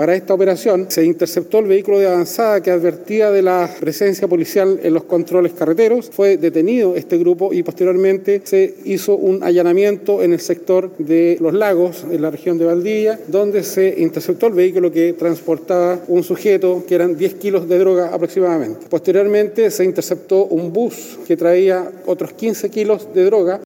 Para esta operación se interceptó el vehículo de avanzada que advertía de la presencia policial en los controles carreteros. Fue detenido este grupo y posteriormente se hizo un allanamiento en el sector de Los Lagos, en la región de Valdivia, donde se interceptó el vehículo que transportaba un sujeto que eran 10 kilos de droga aproximadamente. Posteriormente se interceptó un bus que traía otros 15 kilos de droga